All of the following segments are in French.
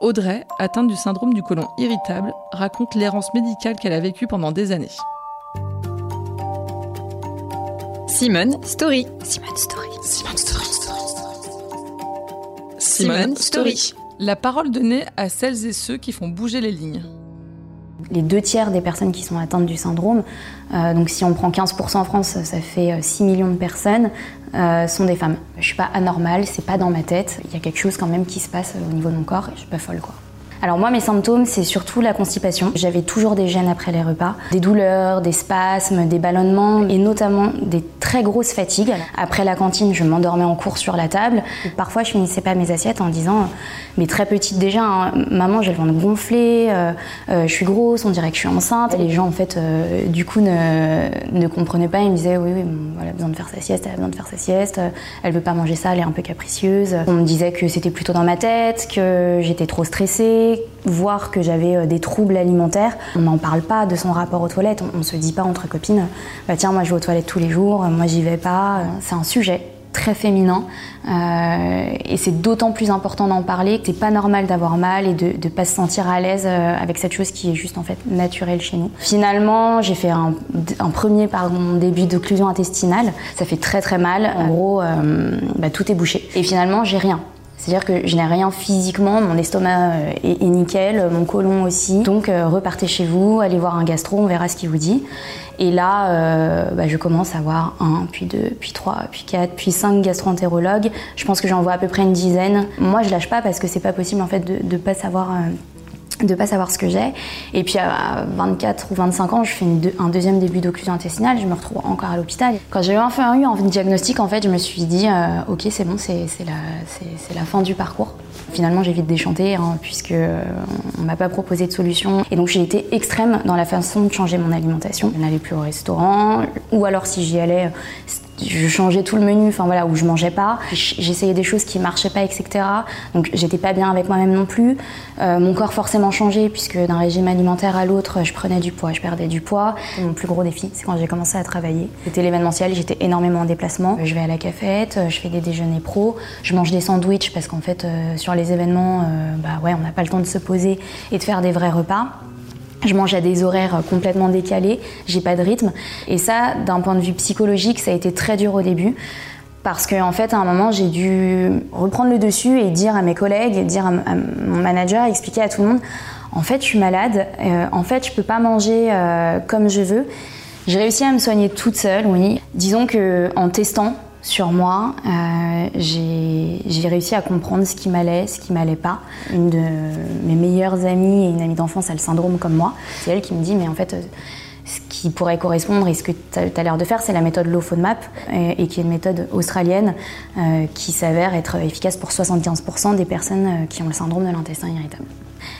Audrey, atteinte du syndrome du côlon irritable, raconte l'errance médicale qu'elle a vécue pendant des années. Simone Story. Simone Story. Simone Story. Simone Story. La parole donnée à celles et ceux qui font bouger les lignes. Les deux tiers des personnes qui sont atteintes du syndrome, euh, donc si on prend 15% en France, ça fait 6 euh, millions de personnes, euh, sont des femmes. Je suis pas anormale, c'est pas dans ma tête. Il y a quelque chose quand même qui se passe au niveau de mon corps et je suis pas folle quoi. Alors moi, mes symptômes, c'est surtout la constipation. J'avais toujours des gènes après les repas, des douleurs, des spasmes, des ballonnements et notamment des très grosses fatigues. Après la cantine, je m'endormais en cours sur la table. Parfois, je finissais pas mes assiettes en disant, mais très petite déjà, hein, maman, j'ai le ventre gonflé, euh, euh, je suis grosse, on dirait que je suis enceinte. Et les gens, en fait, euh, du coup, ne, ne, comprenaient pas. Ils me disaient, oui, oui, elle a besoin de faire sa sieste, elle a besoin de faire sa sieste, elle veut pas manger ça, elle est un peu capricieuse. On me disait que c'était plutôt dans ma tête, que j'étais trop stressée voir que j'avais euh, des troubles alimentaires. On n'en parle pas de son rapport aux toilettes, on, ne se dit pas entre copines, bah tiens moi je vais aux toilettes tous les jours, moi j'y vais pas. C'est un sujet très féminin euh, et c'est d'autant plus important d'en parler que c'est pas normal d'avoir mal et de ne pas se sentir à l'aise euh, avec cette chose qui est juste en fait naturelle chez nous. Finalement j'ai fait un, premier par mon début d'occlusion intestinale, ça fait très très mal. En gros bah, tout est bouché et finalement j'ai rien. C'est-à-dire que je n'ai rien physiquement, mon estomac euh, est, nickel, mon côlon aussi. Donc euh, repartez chez vous, allez voir un gastro, on verra ce qu'il vous dit. Et là, euh, bah, je commence à voir un, puis deux, puis trois, puis quatre, puis cinq gastro-entérologues. Je pense que j'en vois à peu près une dizaine. Moi, je lâche pas parce que c'est pas possible en fait de ne pas savoir de pas savoir ce que j'ai. Et puis à 24 ou 25 ans, je fais un deuxième début d'occlusion intestinale, je me retrouve encore à l'hôpital. Quand j'ai enfin eu un diagnostic, en fait, je me suis dit, euh, ok, c'est bon, c'est la, la fin du parcours. Finalement, j'ai vite déchanté, hein, puisque euh, on m'a pas proposé de solution. Et donc, j'ai été extrême dans la façon de changer mon alimentation. Je n'allais plus au restaurant, ou alors si j'y allais, je changeais tout le menu, enfin voilà, où je mangeais pas. J'essayais des choses qui marchaient pas, etc. Donc j'étais pas bien avec moi-même non plus. Euh, mon corps forcément changé puisque d'un régime alimentaire à l'autre, je prenais du poids, je perdais du poids. Mon plus gros défi, c'est quand j'ai commencé à travailler. C'était l'événementiel, j'étais énormément en déplacement. Je vais à la cafette, je fais des déjeuners pro, je mange des sandwichs parce qu'en fait euh, sur les événements, euh, bah ouais, on n'a pas le temps de se poser et de faire des vrais repas. Je mange à des horaires complètement décalés, j'ai pas de rythme. Et ça, d'un point de vue psychologique, ça a été très dur au début. Parce qu'en en fait, à un moment, j'ai dû reprendre le dessus et dire à mes collègues, dire à, mon manager, expliquer à tout le monde en fait, je suis malade, euh, en fait, je peux pas manger euh, comme je veux. J'ai réussi à me soigner toute seule, oui. Disons que en testant, sur moi. Euh, j'ai réussi à comprendre ce qui m'allait, ce qui m'allait pas. Une de mes meilleures amies et une amie d'enfance a le syndrome comme moi. C'est elle qui me dit, mais en fait, euh, ce qui pourrait correspondre et ce que tu as, l'air de faire, c'est la méthode Low FODMAP, et, et, qui est une méthode australienne euh, qui s'avère être efficace pour 75% des personnes qui ont le syndrome de l'intestin irritable.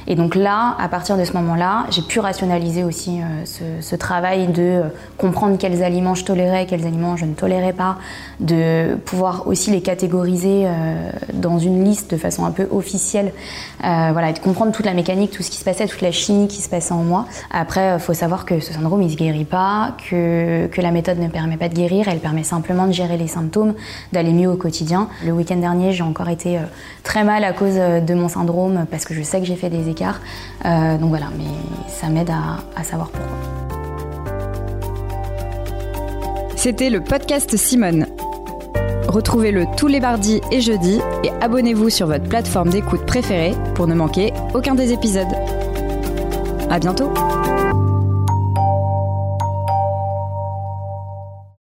Et donc là, à partir de ce moment-là, j'ai pu rationaliser aussi euh, ce, travail de euh, comprendre quels aliments je tolérais, quels aliments je ne tolérais pas, de pouvoir aussi les catégoriser euh, dans une liste de façon un peu officielle, voilà, et de comprendre toute la mécanique, tout ce qui se passait, toute la chimie qui se passait en moi. Après, il faut savoir que ce syndrome, il se guérit pas, que, que la méthode ne permet pas de guérir, elle permet simplement de gérer les symptômes, d'aller mieux au quotidien. Le week-end dernier, j'ai encore été très mal à cause de mon syndrome parce que je sais que j'ai fait des écarts. Euh, donc voilà, mais ça m'aide à, savoir pourquoi. C'était le podcast Simone. Retrouvez-le tous les mardis et jeudis et abonnez-vous sur votre plateforme d'écoute préférée pour ne manquer aucun des épisodes. À bientôt!